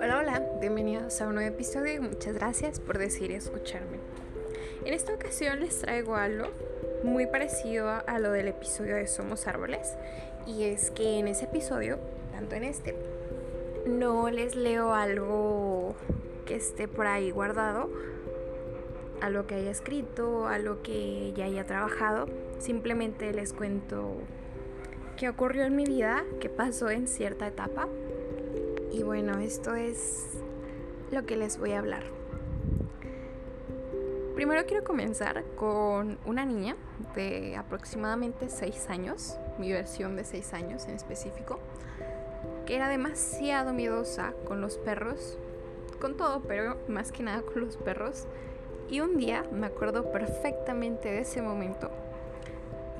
Hola, hola, bienvenidos a un nuevo episodio y muchas gracias por decidir escucharme. En esta ocasión les traigo algo muy parecido a lo del episodio de Somos Árboles y es que en ese episodio, tanto en este, no les leo algo que esté por ahí guardado, algo que haya escrito, algo que ya haya trabajado, simplemente les cuento qué ocurrió en mi vida, qué pasó en cierta etapa. Y bueno, esto es lo que les voy a hablar. Primero quiero comenzar con una niña de aproximadamente 6 años, mi versión de 6 años en específico, que era demasiado miedosa con los perros, con todo, pero más que nada con los perros. Y un día me acuerdo perfectamente de ese momento.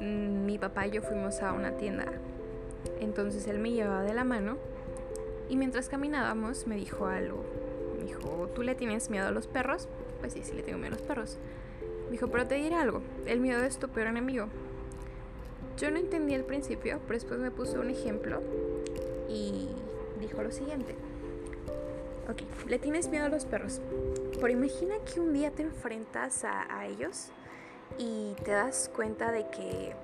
Mi papá y yo fuimos a una tienda, entonces él me llevaba de la mano y mientras caminábamos me dijo algo. Me dijo, ¿tú le tienes miedo a los perros? Pues sí, sí le tengo miedo a los perros. Me dijo, pero te diré algo, el miedo es tu peor enemigo. Yo no entendí al principio, pero después me puso un ejemplo y dijo lo siguiente. Ok, le tienes miedo a los perros, pero imagina que un día te enfrentas a, a ellos y te das cuenta de que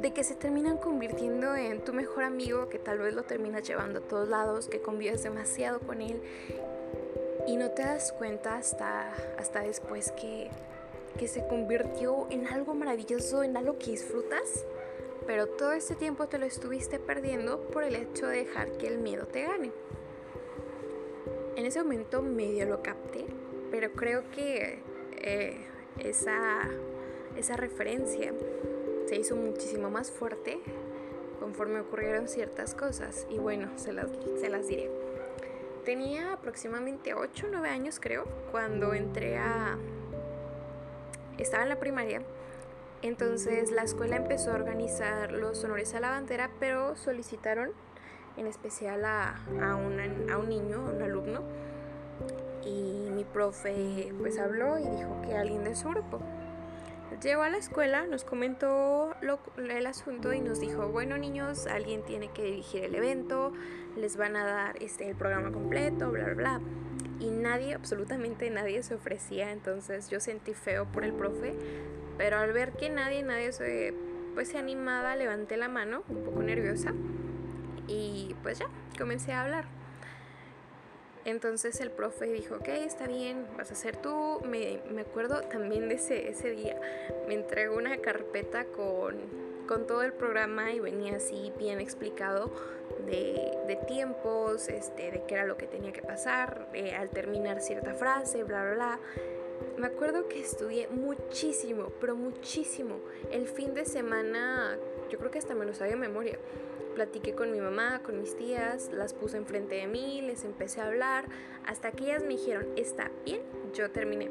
de que se terminan convirtiendo en tu mejor amigo, que tal vez lo terminas llevando a todos lados, que convives demasiado con él y no te das cuenta hasta, hasta después que, que se convirtió en algo maravilloso, en algo que disfrutas, pero todo este tiempo te lo estuviste perdiendo por el hecho de dejar que el miedo te gane. En ese momento medio lo capté, pero creo que esa, esa referencia se hizo muchísimo más fuerte conforme ocurrieron ciertas cosas y bueno, se las, se las diré. Tenía aproximadamente 8 o 9 años creo cuando entré a... Estaba en la primaria, entonces la escuela empezó a organizar los honores a la bandera, pero solicitaron en especial a, a, a un niño, a un alumno, y mi profe pues habló y dijo que alguien de su grupo. Llegó a la escuela, nos comentó lo, el asunto y nos dijo, bueno niños, alguien tiene que dirigir el evento, les van a dar este, el programa completo, bla, bla, bla. Y nadie, absolutamente nadie se ofrecía, entonces yo sentí feo por el profe, pero al ver que nadie, nadie se, pues, se animaba, levanté la mano, un poco nerviosa, y pues ya, comencé a hablar. Entonces el profe dijo, ok, está bien, vas a ser tú. Me, me acuerdo también de ese, ese día. Me entregó una carpeta con, con todo el programa y venía así bien explicado de, de tiempos, este, de qué era lo que tenía que pasar, al terminar cierta frase, bla, bla, bla. Me acuerdo que estudié muchísimo, pero muchísimo. El fin de semana, yo creo que hasta me lo sabía de memoria platiqué con mi mamá, con mis tías, las puse enfrente de mí, les empecé a hablar, hasta que ellas me dijeron, está bien, yo terminé.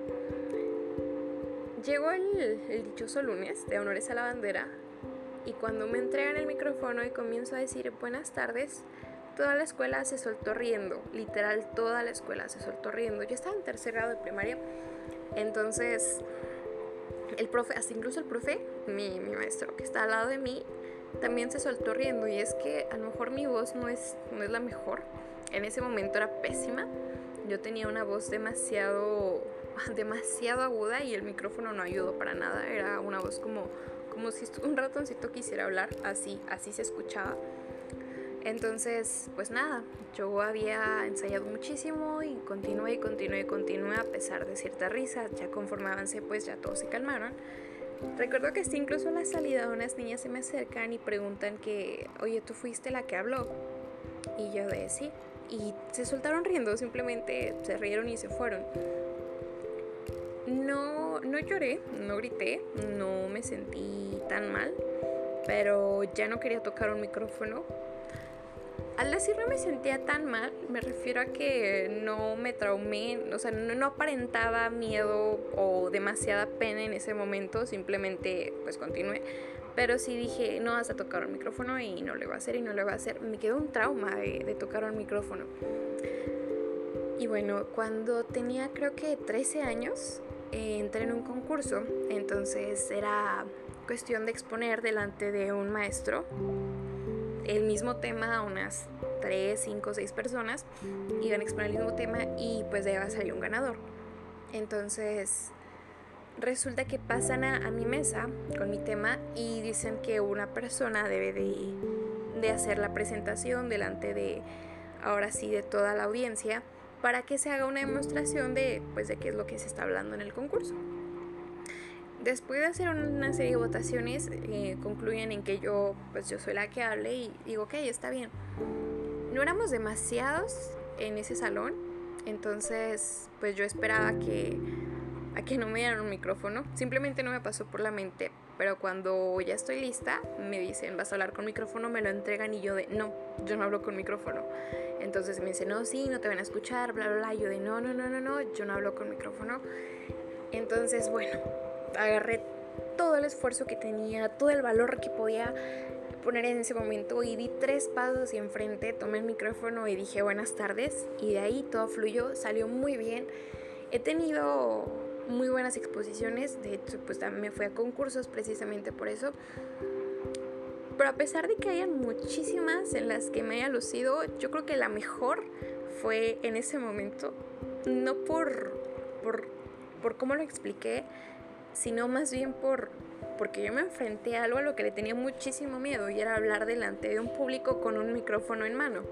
Llegó el, el dichoso lunes de Honores a la Bandera y cuando me entregan el micrófono y comienzo a decir buenas tardes, toda la escuela se soltó riendo, literal toda la escuela se soltó riendo. Yo estaba en tercer grado de primaria, entonces el profe, hasta incluso el profe, mi, mi maestro que está al lado de mí, también se soltó riendo y es que a lo mejor mi voz no es, no es la mejor. En ese momento era pésima. Yo tenía una voz demasiado, demasiado aguda y el micrófono no ayudó para nada. Era una voz como, como si un ratoncito quisiera hablar, así, así se escuchaba. Entonces, pues nada, yo había ensayado muchísimo y continué y continué y continué a pesar de cierta risa. Ya conforme avancé, pues ya todos se calmaron. Recuerdo que hasta incluso a la salida unas niñas se me acercan y preguntan que, oye, tú fuiste la que habló. Y yo de sí. Y se soltaron riendo, simplemente se rieron y se fueron. No, no lloré, no grité, no me sentí tan mal, pero ya no quería tocar un micrófono al decir no me sentía tan mal, me refiero a que no me traumé, o sea, no, aparentaba miedo o demasiada pena en ese momento, simplemente pues continué. Pero sí dije, no vas a tocar el micrófono y no lo iba a hacer y no lo iba a hacer. Me quedó un trauma de, tocar un micrófono. Y bueno, cuando tenía creo que 13 años, eh, entré en un concurso, entonces era cuestión de exponer delante de un maestro el mismo tema a unas 3, 5, 6 personas, iban a exponer el mismo tema y pues de ahí va a salir un ganador. Entonces, resulta que pasan a, mi mesa con mi tema y dicen que una persona debe de, de hacer la presentación delante de, ahora sí, de toda la audiencia para que se haga una demostración de, pues, de qué es lo que se está hablando en el concurso. Después de hacer una serie de votaciones, eh, concluyen en que yo, pues yo soy la que hable y digo, ok, está bien. No éramos demasiados en ese salón, entonces pues yo esperaba que, a que no me dieran un micrófono. Simplemente no me pasó por la mente, pero cuando ya estoy lista, me dicen, vas a hablar con micrófono, me lo entregan y yo de, no, yo no hablo con micrófono. Entonces me dicen, no, sí, no te van a escuchar, bla, bla, bla. yo de, no, no, no, no, no, yo no hablo con micrófono. Entonces, bueno, agarré todo el esfuerzo que tenía, todo el valor que podía poner en ese momento y di tres pasos y enfrente, tomé el micrófono y dije buenas tardes y de ahí todo fluyó, salió muy bien. He tenido muy buenas exposiciones, de hecho pues me fui a concursos precisamente por eso. Pero a pesar de que hayan muchísimas en las que me haya lucido, yo creo que la mejor fue en ese momento, no por, por, por cómo lo expliqué, sino más bien por porque yo me enfrenté a algo a lo que le tenía muchísimo miedo y era hablar delante de un público con un micrófono en mano.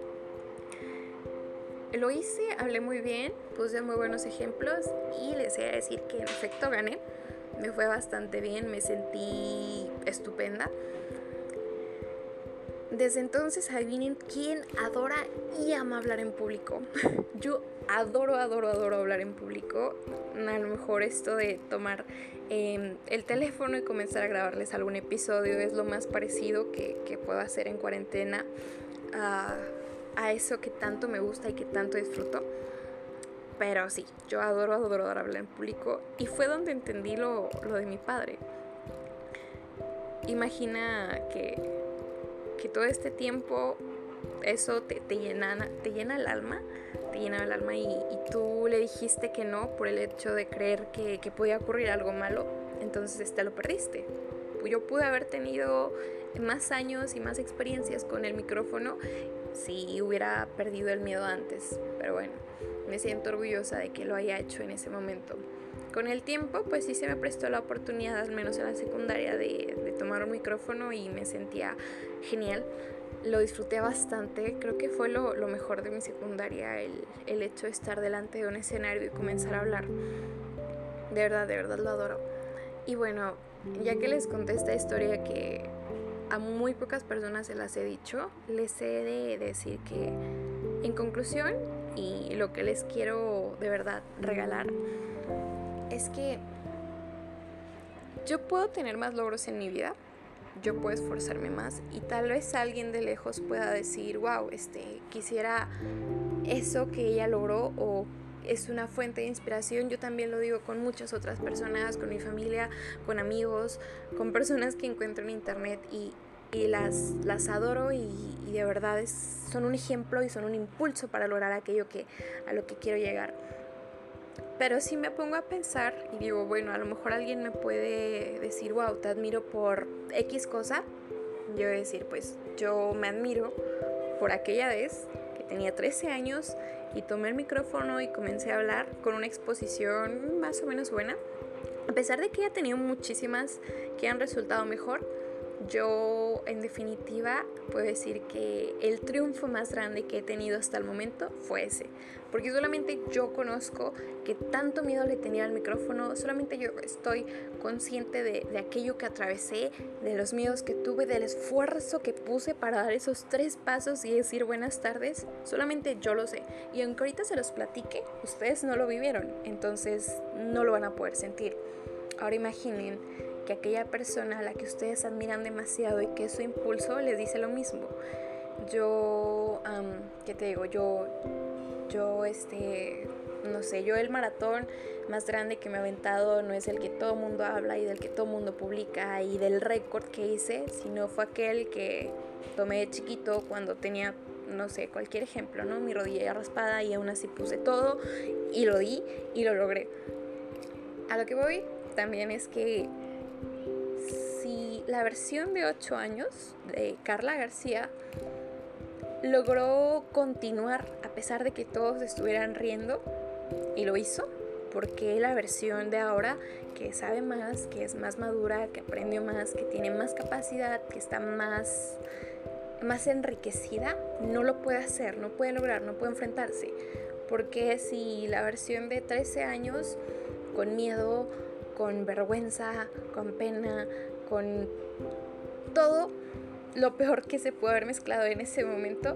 Lo hice, hablé muy bien, puse muy buenos ejemplos y les voy a decir que en efecto gané. Me fue bastante bien, me sentí estupenda. Desde entonces adivinen quién adora y ama hablar en público. Yo adoro, adoro, adoro hablar en público. A lo mejor esto de tomar em, el teléfono y comenzar a grabarles algún episodio es lo más parecido que, puedo hacer en cuarentena a, a, eso que tanto me gusta y que tanto disfruto. Pero sí, yo adoro, adoro, adoro hablar en público. Y fue donde entendí lo, lo de mi padre. Imagina que que todo este tiempo eso te, te, llena, te llena el alma, te llena el alma y, tú le dijiste que no por el hecho de creer que, que podía ocurrir algo malo, entonces te lo perdiste. Yo pude haber tenido más años y más experiencias con el micrófono si hubiera perdido el miedo antes, pero bueno, me siento orgullosa de que lo haya hecho en ese momento. Con el tiempo, pues sí se me prestó la oportunidad, al menos en la secundaria, de, de tomar un micrófono y me sentía genial. Lo disfruté bastante, creo que fue lo, lo mejor de mi secundaria, el, el hecho de estar delante de un escenario y comenzar a hablar. De verdad, de verdad lo adoro. Y bueno, ya que les conté esta historia que a muy pocas personas se las he dicho, les he de decir que en conclusión y lo que les quiero de verdad regalar es que yo puedo tener más logros en mi vida, yo puedo esforzarme más y tal vez alguien de lejos pueda decir, wow, este, quisiera eso que ella logró o es una fuente de inspiración. Yo también lo digo con muchas otras personas, con mi familia, con amigos, con personas que encuentro en internet y, y las, las adoro y, y de verdad es, son un ejemplo y son un impulso para lograr aquello que, a lo que quiero llegar. Pero si me pongo a pensar y digo, bueno, a lo mejor alguien me puede decir, wow, te admiro por X cosa, yo decir, pues yo me admiro por aquella vez que tenía 13 años y tomé el micrófono y comencé a hablar con una exposición más o menos buena. A pesar de que ya tenido muchísimas que han resultado mejor, yo en definitiva puedo decir que el triunfo más grande que he tenido hasta el momento fue ese. Porque solamente yo conozco que tanto miedo le tenía al micrófono, solamente yo estoy consciente de, de aquello que atravesé, de los miedos que tuve, del esfuerzo que puse para dar esos tres pasos y decir buenas tardes. Solamente yo lo sé. Y aunque ahorita se los platique, ustedes no lo vivieron, entonces no lo van a poder sentir. Ahora imaginen que aquella persona a la que ustedes admiran demasiado y que su impulso les dice lo mismo. Yo, ¿qué te digo? Yo, yo, este, no sé, yo el maratón más grande que me he aventado no es el que todo mundo habla y del que todo mundo publica y del récord que hice, sino fue aquel que tomé de chiquito cuando tenía, no sé, cualquier ejemplo, ¿no? Mi rodilla raspada y aún así puse todo y lo di y lo logré. A lo que voy también es que la versión de 8 años de Carla García logró continuar a pesar de que todos estuvieran riendo y lo hizo porque la versión de ahora que sabe más, que es más madura, que aprendió más, que tiene más capacidad, que está más más enriquecida, no lo puede hacer, no puede lograr, no puede enfrentarse. Porque si la versión de 13 años, con miedo, con vergüenza, con pena, con todo lo peor que se puede haber mezclado en ese momento,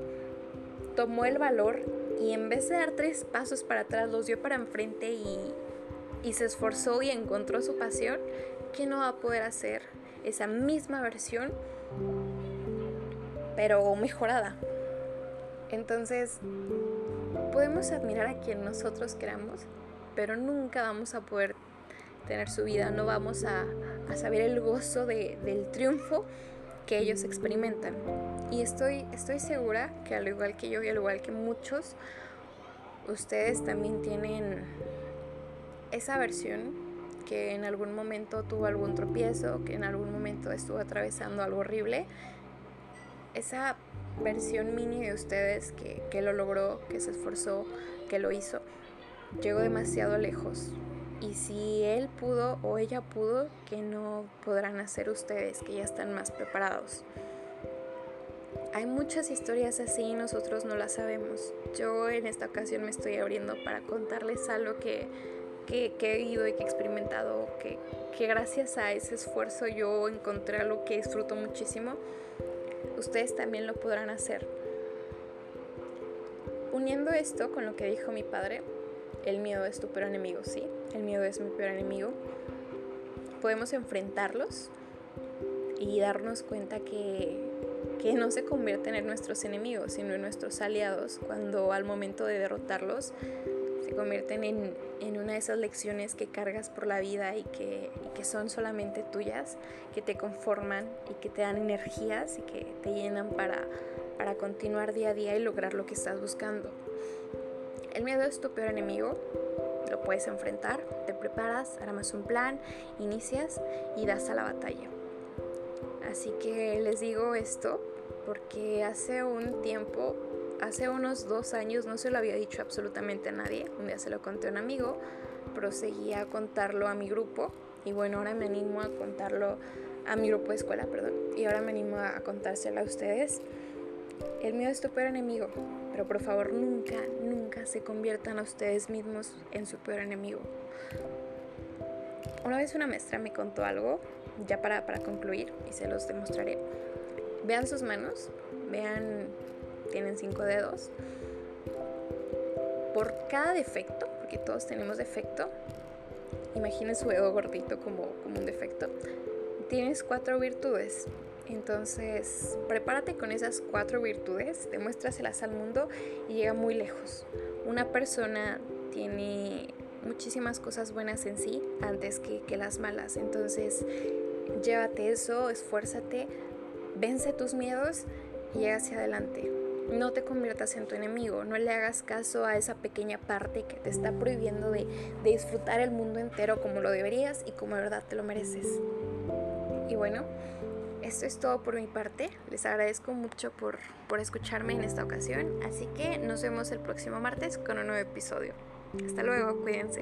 tomó el valor y en vez de dar tres pasos para atrás, los dio para enfrente y, y se esforzó y encontró su pasión, ¿qué no va a poder hacer esa misma versión, pero mejorada? Entonces, podemos admirar a quien nosotros queramos, pero nunca vamos a poder tener su vida, no vamos a, saber el gozo del triunfo que ellos experimentan. Y estoy, estoy segura que al igual que yo y al igual que muchos, ustedes también tienen esa versión que en algún momento tuvo algún tropiezo, que en algún momento estuvo atravesando algo horrible. Esa versión mini de ustedes que, que lo logró, que se esforzó, que lo hizo, llegó demasiado lejos. Y si él pudo o ella pudo, que no podrán hacer ustedes, que ya están más preparados. Hay muchas historias así y nosotros no las sabemos. Yo en esta ocasión me estoy abriendo para contarles algo que, que, he vivido y que he experimentado, que, que gracias a ese esfuerzo yo encontré algo que disfruto muchísimo. Ustedes también lo podrán hacer. Uniendo esto con lo que dijo mi padre, el miedo es tu peor enemigo, sí, el miedo es mi peor enemigo. Podemos enfrentarlos y darnos cuenta que, que no se convierten en nuestros enemigos, sino en nuestros aliados, cuando al momento de derrotarlos se convierten en, en una de esas lecciones que cargas por la vida y que, que son solamente tuyas, que te conforman y que te dan energías y que te llenan para, para continuar día a día y lograr lo que estás buscando. El miedo es tu peor enemigo, lo puedes enfrentar, te preparas, armas un plan, inicias y das a la batalla. Así que les digo esto porque hace un tiempo, hace unos dos años, no se lo había dicho absolutamente a nadie. Un día se lo conté a un amigo, proseguí a contarlo a mi grupo y bueno, ahora me animo a contarlo a mi grupo de escuela, perdón. Y ahora me animo a contárselo a ustedes. El miedo es tu peor enemigo, pero por favor nunca, nunca se conviertan a ustedes mismos en su peor enemigo. Una vez una maestra me contó algo, ya para, para concluir, y se los demostraré. Vean sus manos, vean, tienen cinco dedos. Por cada defecto, porque todos tenemos defecto, imaginen su dedo gordito como, como un defecto, tienes cuatro virtudes. Entonces, prepárate con esas cuatro virtudes, demuéstraselas al mundo y llega muy lejos. Una persona tiene muchísimas cosas buenas en sí antes que, que las malas. Entonces, llévate eso, esfuérzate, vence tus miedos y llega hacia adelante. No te conviertas en tu enemigo, no le hagas caso a esa pequeña parte que te está prohibiendo de, de disfrutar el mundo entero como lo deberías y como de verdad te lo mereces. Y bueno, esto es todo por mi parte. Les agradezco mucho por, por escucharme en esta ocasión. Así que nos vemos el próximo martes con un nuevo episodio. Hasta luego, cuídense.